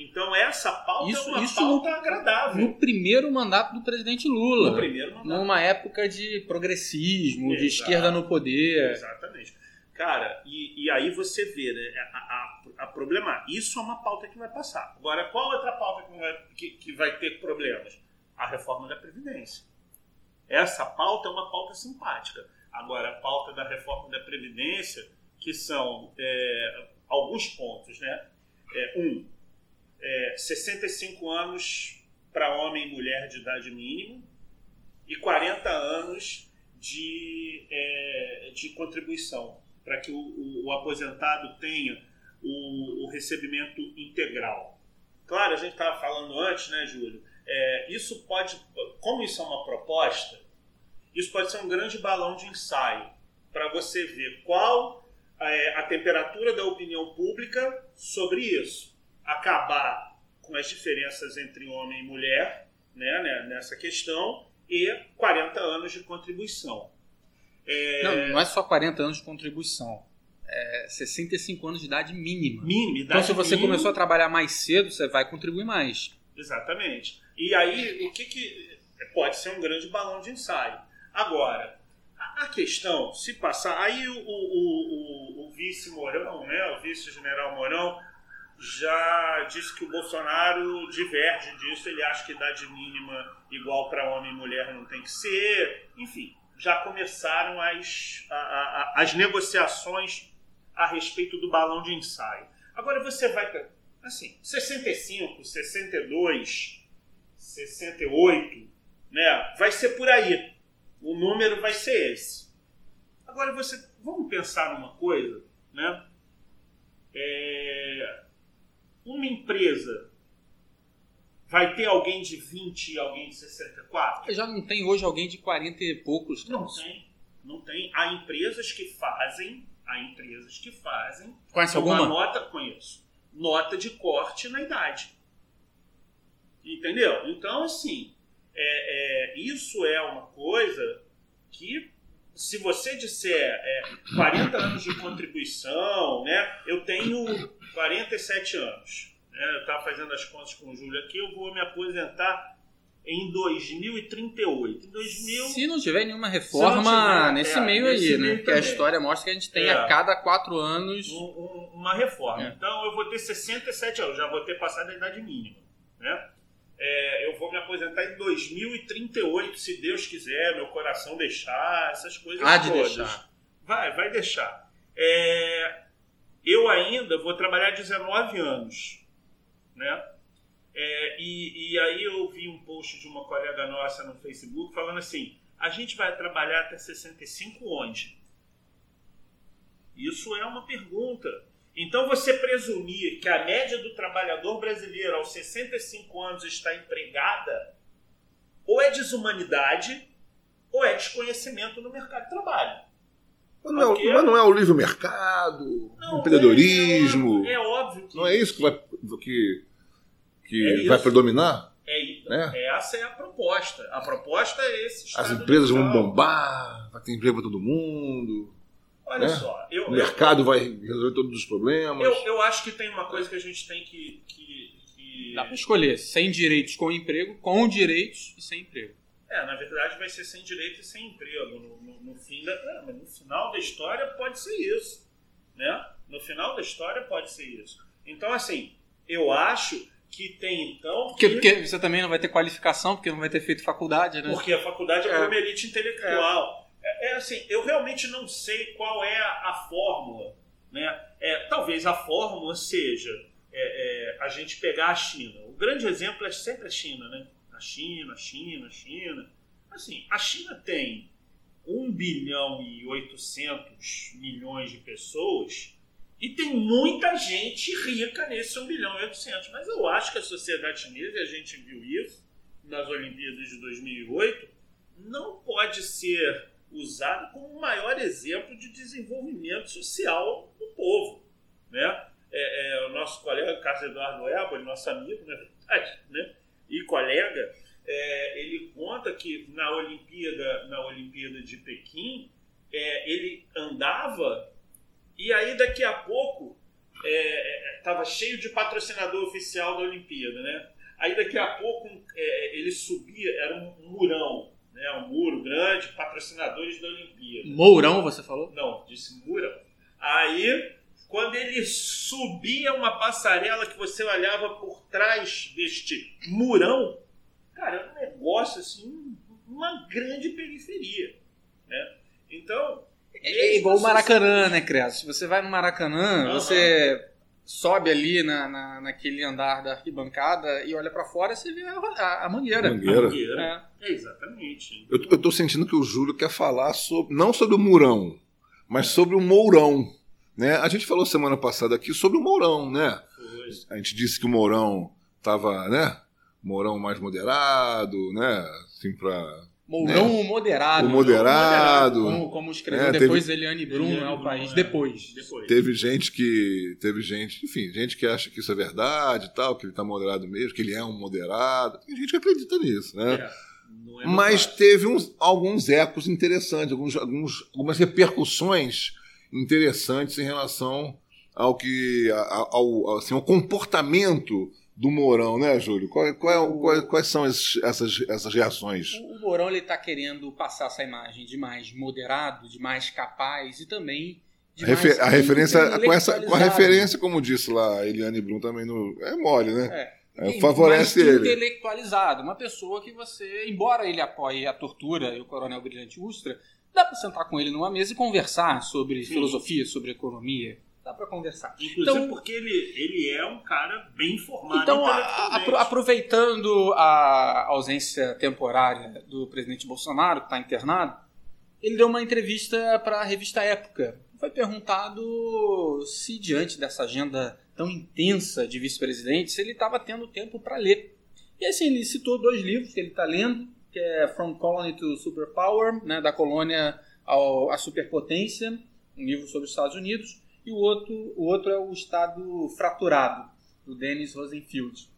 Então essa pauta isso, é uma isso pauta no, agradável. No primeiro mandato do presidente Lula. No primeiro mandato. Numa época de progressismo, Exato. de esquerda no poder. Exatamente. Cara, e, e aí você vê, né, a, a, a, problema, isso é uma pauta que vai passar. Agora, qual outra pauta que vai, que, que vai ter problemas? A reforma da Previdência. Essa pauta é uma pauta simpática. Agora, a pauta da reforma da Previdência, que são é, alguns pontos, né? É, um, é, 65 anos para homem e mulher de idade mínima e 40 anos de, é, de contribuição, para que o, o, o, aposentado tenha o, o, recebimento integral. Claro, a gente estava falando antes, né, Júlio? É, isso pode, como isso é uma proposta, isso pode ser um grande balão de ensaio para você ver qual é, a temperatura da opinião pública sobre isso acabar com as diferenças entre homem e mulher né, né nessa questão e 40 anos de contribuição. É... Não, não é só 40 anos de contribuição. É 65 anos de idade mínima. Mínima, idade Então, se você mínima... começou a trabalhar mais cedo, você vai contribuir mais. Exatamente. E aí, o que, que pode ser um grande balão de ensaio? Agora, a questão, se passar. Aí o, o, o, o vice Mourão, né, o vice-general Mourão, já disse que o Bolsonaro diverge disso, ele acha que idade mínima igual para homem e mulher não tem que ser. Enfim, já começaram as, a, a, as negociações a respeito do balão de ensaio. Agora você vai. Assim, 65, 62, 68, né? Vai ser por aí. O número vai ser esse. Agora você. Vamos pensar numa coisa, né? É, uma empresa vai ter alguém de 20 e alguém de 64? Já não tem hoje alguém de 40 e poucos. Não tem. Não tem. Há empresas que fazem, há empresas que fazem. Conhece uma alguma? nota, conheço. Nota de corte na idade. Entendeu? Então, assim, é, é, isso é uma coisa que se você disser é, 40 anos de contribuição, né? Eu tenho 47 anos. Né, eu estava fazendo as contas com o Júlio aqui, eu vou me aposentar em 2038. Em 2000, Se não tiver nenhuma reforma tiver, nesse é, meio nesse aí, né? meio Porque a história mostra que a gente tem É. a cada quatro anos. um- um- uma reforma. É. Então eu vou ter 67 anos, já vou ter passado a idade mínima. Né? É, eu vou me aposentar em 2038, se Deus quiser, meu coração deixar, essas coisas Há de todas. deixar. Vai, vai deixar. É, eu ainda vou trabalhar 19 anos. Né? É, e, e aí eu vi um post de uma colega nossa no Facebook falando assim: a gente vai trabalhar até 65 onde? Isso é uma pergunta. Então você presumir que a média do trabalhador brasileiro aos 65 anos está empregada, ou é desumanidade, ou é desconhecimento no mercado de trabalho. Mas não, Ok. é, mas não é o livre mercado, Não, empreendedorismo. É, é óbvio que Não é isso que vai, que, que É vai isso. predominar? é, né? essa é a proposta. A proposta é esse As empresas vão bombar, vai ter emprego para todo mundo, Olha né? só, eu, o mercado vai resolver todos os problemas. eu, eu acho que tem uma coisa que a gente tem que. que, que- Dá pra escolher sem direitos com emprego, com direitos e sem emprego. É, na verdade vai ser sem direito e sem emprego. No, no- no fim da, é, no final da história pode ser isso. Né? No final da história pode ser isso. Então, assim, eu acho que tem então. Porque, que- porque você também não vai ter qualificação, porque não vai ter feito faculdade, né? Porque a faculdade é, É. por merite intelectual. É. é assim, eu realmente não sei qual é a, a fórmula. Né? É, talvez a fórmula seja é, é, a gente pegar a China. O grande exemplo é sempre a China, né? A China, a China, a China. Assim, a China tem 1 bilhão e 800 milhões de pessoas e tem muita gente rica nesse 1 bilhão e 800. Mas eu acho que a sociedade chinesa, e a gente viu isso nas Olimpíadas de 2008, não pode ser usado como o maior exemplo de desenvolvimento social do povo. Né? É, é, o nosso colega Carlos Eduardo Éboli, nosso amigo, na verdade, né? e colega, é, ele conta que na Olimpíada, na Olimpíada de Pequim, é, ele andava e aí daqui a pouco estava cheio de patrocinador oficial da Olimpíada, né? Aí daqui a pouco é, ele subia, era um murão, né? um muro grande, patrocinadores da Olimpíada. Mourão, você falou? Não, disse murão. Aí, quando ele subia uma passarela que você olhava por trás deste murão, cara, era um negócio assim, uma grande periferia, né? Então... É igual o Maracanã, né, Creso? Se você vai no Maracanã, você sobe ali na, na, naquele andar da arquibancada e olha pra fora, você vê a, a, a mangueira. Mangueira. Mangueira. É. É, exatamente. Eu, eu tô sentindo que o Júlio quer falar sobre, não sobre o Murão, mas sobre o Mourão. Né? A gente falou semana passada aqui sobre o Mourão, né? Foi. A gente disse que o Mourão tava, né? Mourão mais moderado, né? Assim, pra. Mourão moderado. O moderado. Como, como escreveu É, depois Eliane Brum, Eliane é o Brum, país. é. Depois. Depois. Teve gente que. Teve gente, enfim, gente que acha que isso é verdade e tal, que ele tá moderado mesmo, que ele é um moderado. Tem gente que acredita nisso, né? É, não é Mas teve uns, alguns ecos interessantes, alguns, alguns- algumas repercussões interessantes em relação ao que a- ao, assim, ao comportamento do Mourão, né, Júlio? Qual, qual é o- qual- quais são esses- essas, essas reações? O Mourão ele tá querendo passar essa imagem de mais moderado, de mais capaz e também A, refer a referência, com, essa, com a referência, como disse lá a Eliane Brum também, no, é mole, né? É. é favorece ele. intelectualizado, uma pessoa que você, embora ele apoie a tortura e o coronel Brilhante Ustra, dá para sentar com ele numa mesa e conversar sobre Sim. filosofia, sobre economia. Dá para conversar. Inclusive então, porque ele, ele é um cara bem informado. Então, aproveitando a ausência temporária do presidente Bolsonaro, que está internado, ele deu uma entrevista para a revista Época. Foi perguntado se, diante dessa agenda tão intensa de vice-presidente, se ele estava tendo tempo para ler. E assim, ele citou dois livros que ele está lendo, que é From Colony to Superpower, né, da colônia ao, à superpotência, um livro sobre os Estados Unidos, e o outro, o outro é o Estado Fraturado, do Dennis Rosenfield.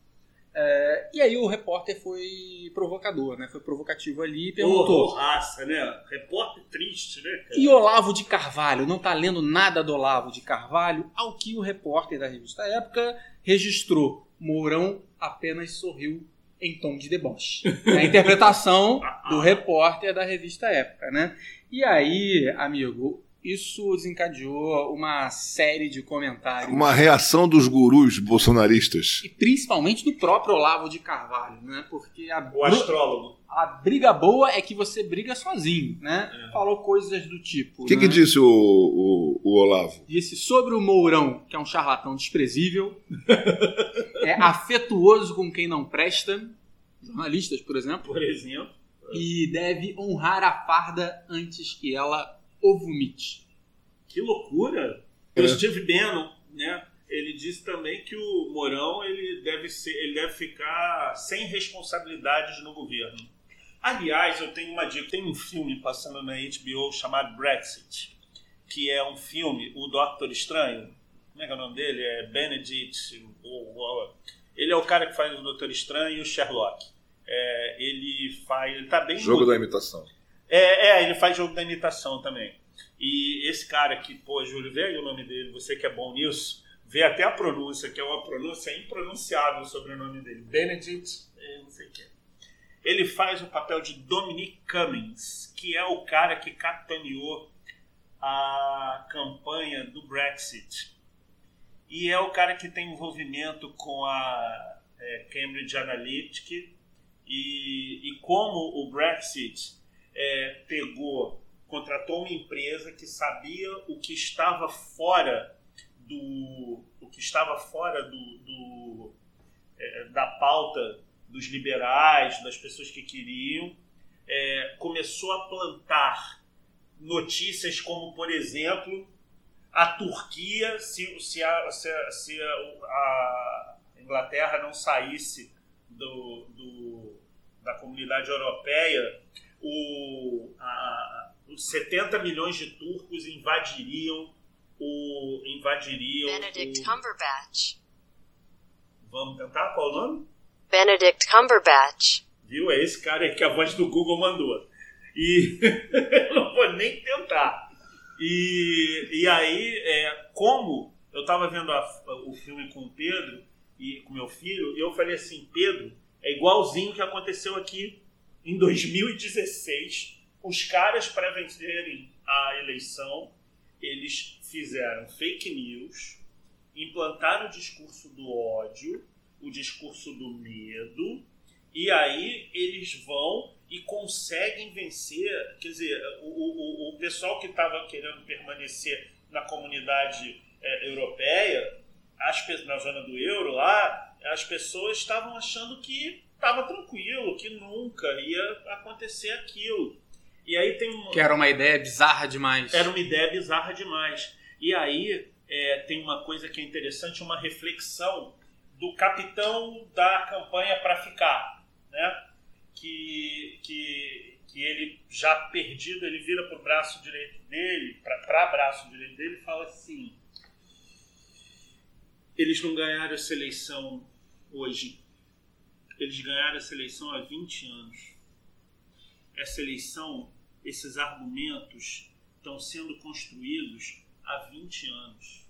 É, e aí o repórter foi provocador, né? Foi provocativo ali e perguntou. Oh, raça, né? Repórter triste, né? Cara? E Olavo de Carvalho? Não tá lendo nada do Olavo de Carvalho? Ao que o repórter da revista Época registrou. Mourão apenas sorriu em tom de deboche. É a interpretação do repórter da revista Época, né? E aí, amigo, isso desencadeou uma série de comentários. Uma reação dos gurus bolsonaristas. E principalmente do próprio Olavo de Carvalho, né? Porque a, o astrólogo. A briga boa é que você briga sozinho, né? É. Falou coisas do tipo. O que, né? que disse o, o, o, Olavo? Disse sobre o Mourão, que é um charlatão desprezível, é afetuoso com quem não presta, jornalistas, por exemplo. Por exemplo. E deve honrar a farda antes que ela o vomite. Que loucura! É. O Steve Bannon, né? Ele disse também que o Mourão ele deve ser, ele deve ficar sem responsabilidades no governo. Aliás, eu tenho uma dica. Tem um filme passando na HBO chamado Brexit, que é um filme, o Doctor Estranho. Como é que é o nome dele? É Benedict. Ele é o cara que faz o Doutor Estranho e o Sherlock. É, ele faz. Ele tá bem. Jogo da imitação. É, é, ele faz jogo da imitação também. E esse cara que, pô, Júlio, vê aí o nome dele, você que é bom nisso, vê até a pronúncia, que é uma pronúncia impronunciável sobre o nome dele. Benedict, não sei o que. Ele faz o papel de Dominic Cummings, que é o cara que capitaneou a campanha do Brexit. E é o cara que tem envolvimento com a é, Cambridge Analytica e, e como o Brexit é, pegou, contratou uma empresa que sabia o que estava fora do o que estava fora do, do é, da pauta dos liberais, das pessoas que queriam, é, começou a plantar notícias como, por exemplo, a Turquia, se, se, a, se, a, se a Inglaterra não saísse do, do, da comunidade europeia, o, a, os 70 milhões de turcos invadiriam o. invadiriam. Benedict o... Cumberbatch. Vamos tentar? Qual o nome? Benedict Cumberbatch. Viu? É esse cara aí que a voz do Google mandou. E eu não vou nem tentar. E, e aí, é, como eu estava vendo a, o filme com o Pedro e com meu filho, eu falei assim: Pedro, é igualzinho que aconteceu aqui em 2016, os caras, para vencerem a eleição, eles fizeram fake news, implantaram o discurso do ódio, o discurso do medo, e aí eles vão e conseguem vencer. Quer dizer, o, o, o pessoal que estava querendo permanecer na comunidade é, europeia, as, na zona do euro lá, as pessoas estavam achando que estava tranquilo, que nunca ia acontecer aquilo. E aí tem uma... Que era uma ideia bizarra demais. Era uma ideia bizarra demais. E aí é, tem uma coisa que é interessante, uma reflexão do capitão da campanha para ficar, né? Que, que, que ele já perdido, ele vira para o braço direito dele, para braço direito dele e fala assim: eles não ganharam essa eleição hoje eles ganharam essa eleição há 20 anos. Essa eleição, esses argumentos estão sendo construídos há 20 anos.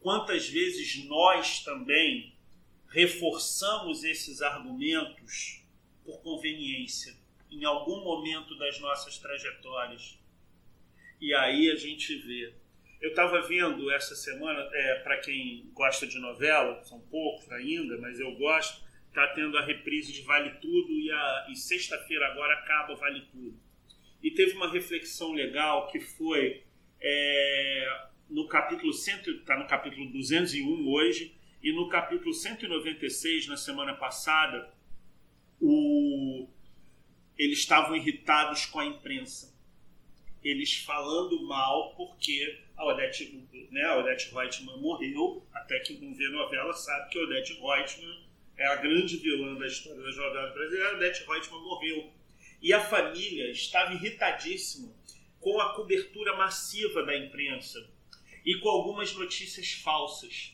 Quantas vezes nós também reforçamos esses argumentos por conveniência em algum momento das nossas trajetórias? E aí a gente vê Eu estava vendo essa semana, é, para quem gosta de novela, são poucos ainda, mas eu gosto, está tendo a reprise de Vale Tudo e, a- e sexta-feira agora acaba Vale Tudo. E teve uma reflexão legal que foi é, no capítulo está no capítulo 201 hoje e no capítulo 196 na semana passada o, eles estavam irritados com a imprensa eles falando mal porque a Odete, né, a Odete Reutemann morreu até quem não vê novela sabe que a Odete Reutemann é a grande vilã da história das novelas brasileiras a Odete Reutemann morreu e a família estava irritadíssima com a cobertura massiva da imprensa e com algumas notícias falsas.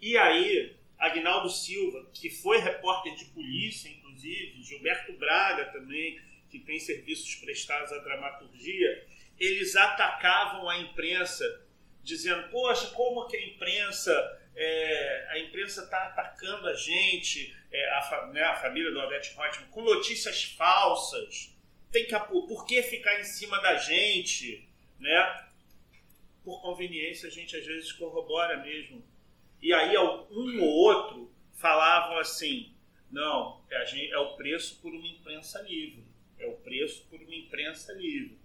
E aí, Agnaldo Silva, que foi repórter de polícia, inclusive, Gilberto Braga também, que tem serviços prestados à dramaturgia, eles atacavam a imprensa, dizendo: Poxa, como que a imprensa é, a imprensa está atacando a gente, é, a, né, a família do Odete Reutemann, com notícias falsas. Tem que, por que ficar em cima da gente? Né? Por conveniência, a gente às vezes corrobora mesmo. E aí um ou outro falavam assim: não, é, gente- é o preço por uma imprensa livre. É o preço por uma imprensa livre.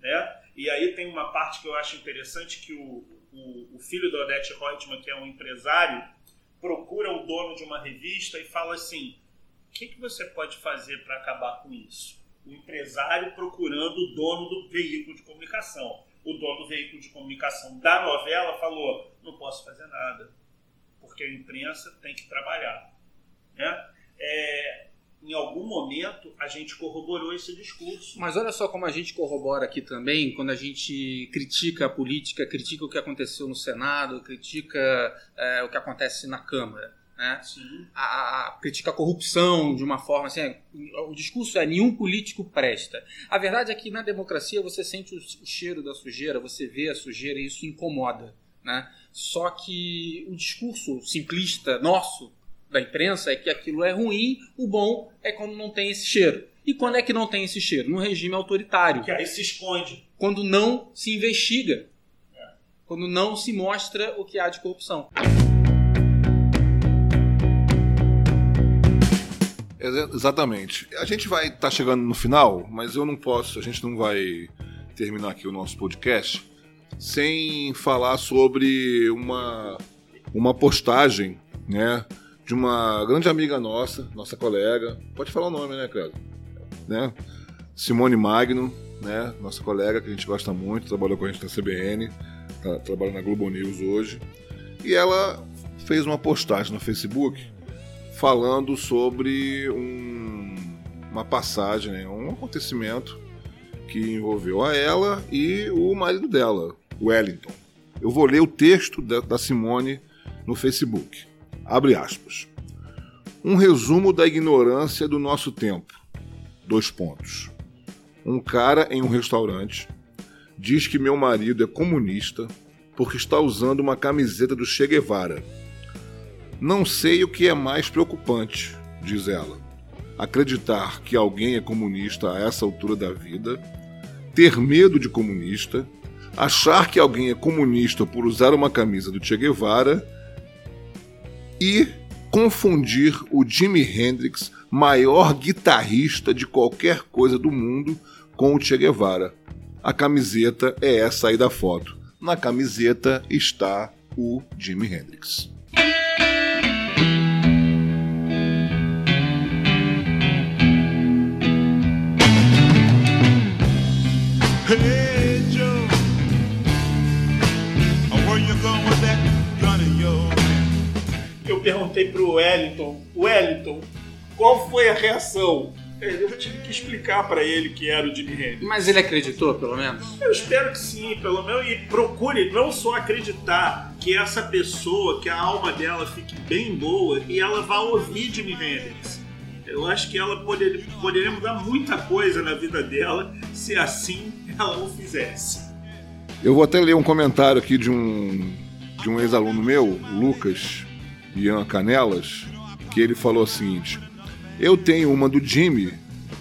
Né? E aí tem uma parte que eu acho interessante que o, o, o filho da Odete Reutemann, que é um empresário, procura o dono de uma revista e fala assim: o que, que você pode fazer para acabar com isso? O empresário procurando o dono do veículo de comunicação. O dono do veículo de comunicação da novela falou: não posso fazer nada, porque a imprensa tem que trabalhar. Né? É, em algum momento a gente corroborou esse discurso. Mas olha só como a gente corrobora aqui também, quando a gente critica a política, critica o que aconteceu no Senado, critica é, o que acontece na Câmara. Né? A, a- critica a corrupção de uma forma assim. é, O discurso é nenhum político presta. A verdade é que na democracia você sente o, o cheiro da sujeira, você vê a sujeira e isso incomoda. Né? Só que o discurso simplista nosso da imprensa é que aquilo é ruim, o bom é quando não tem esse cheiro. E quando é que não tem esse cheiro? No regime autoritário Que aí se esconde. quando não se investiga, quando não se mostra o que há de corrupção. Exa- Exatamente. A gente vai estar chegando no final, mas eu não posso, a gente não vai terminar aqui o nosso podcast sem falar sobre uma, uma postagem, né, de uma grande amiga nossa, nossa colega. Pode falar o nome, né, Credo? Né? Simone Magno, né, nossa colega que a gente gosta muito, trabalhou com a gente na CBN, tá, trabalha na Globo News hoje. E ela fez uma postagem no Facebook falando sobre um- uma passagem, né, um acontecimento que envolveu a ela e o marido dela, Wellington. Eu vou ler o texto da Simone no Facebook. Abre aspas. Um resumo da ignorância do nosso tempo. Dois pontos. Um cara em um restaurante diz que meu marido é comunista porque está usando uma camiseta do Che Guevara. Não sei o que é mais preocupante, diz ela. Acreditar que alguém é comunista a essa altura da vida, ter medo de comunista, achar que alguém é comunista por usar uma camisa do Che Guevara e confundir o Jimi Hendrix, maior guitarrista de qualquer coisa do mundo, com o Che Guevara. A camiseta é essa aí da foto. Na camiseta está o Jimi Hendrix. Hey perguntei pro Wellington, Wellington, qual foi a reação? Eu tive que explicar para ele que era o Jimi Hendrix. Mas ele acreditou, pelo menos? Eu espero que sim, pelo menos, e procure não só acreditar que essa pessoa, que a alma dela fique bem boa e ela vá ouvir Jimi Hendrix. Eu acho que ela poderia, poderia mudar muita coisa na vida dela se assim ela o fizesse. Eu vou até ler um comentário aqui de um, de um ex-aluno meu, Lucas Ian Canelas, que ele falou o seguinte: Eu tenho uma do Jimmy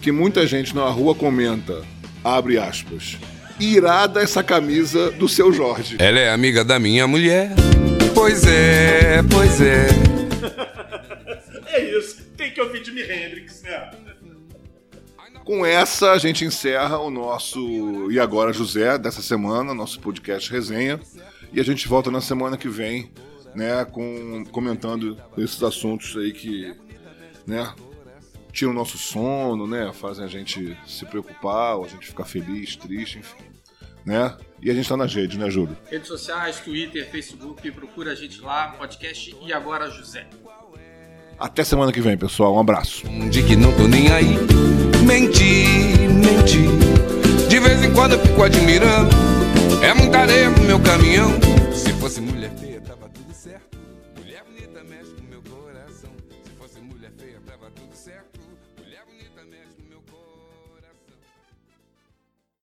que muita gente na rua comenta, abre aspas, irada essa camisa do seu Jorge. Ela é amiga da minha mulher. Pois é, pois é. É isso. Tem que ouvir Jimi Hendrix, né? Com essa, a gente encerra o nosso E Agora José dessa semana, nosso podcast resenha. E a gente volta na semana que vem, né, com, comentando esses assuntos aí que, né, tiram o nosso sono, né, fazem a gente se preocupar, ou a gente ficar feliz, triste, enfim, né? E a gente tá nas redes, né, Júlio? Redes sociais, Twitter, Facebook, procura a gente lá, podcast e agora José. Até semana que vem, pessoal. Um abraço. De que não tô nem aí. Menti, menti. De vez em quando eu fico admirando. É muita areia pro meu caminhão. Se fosse mulher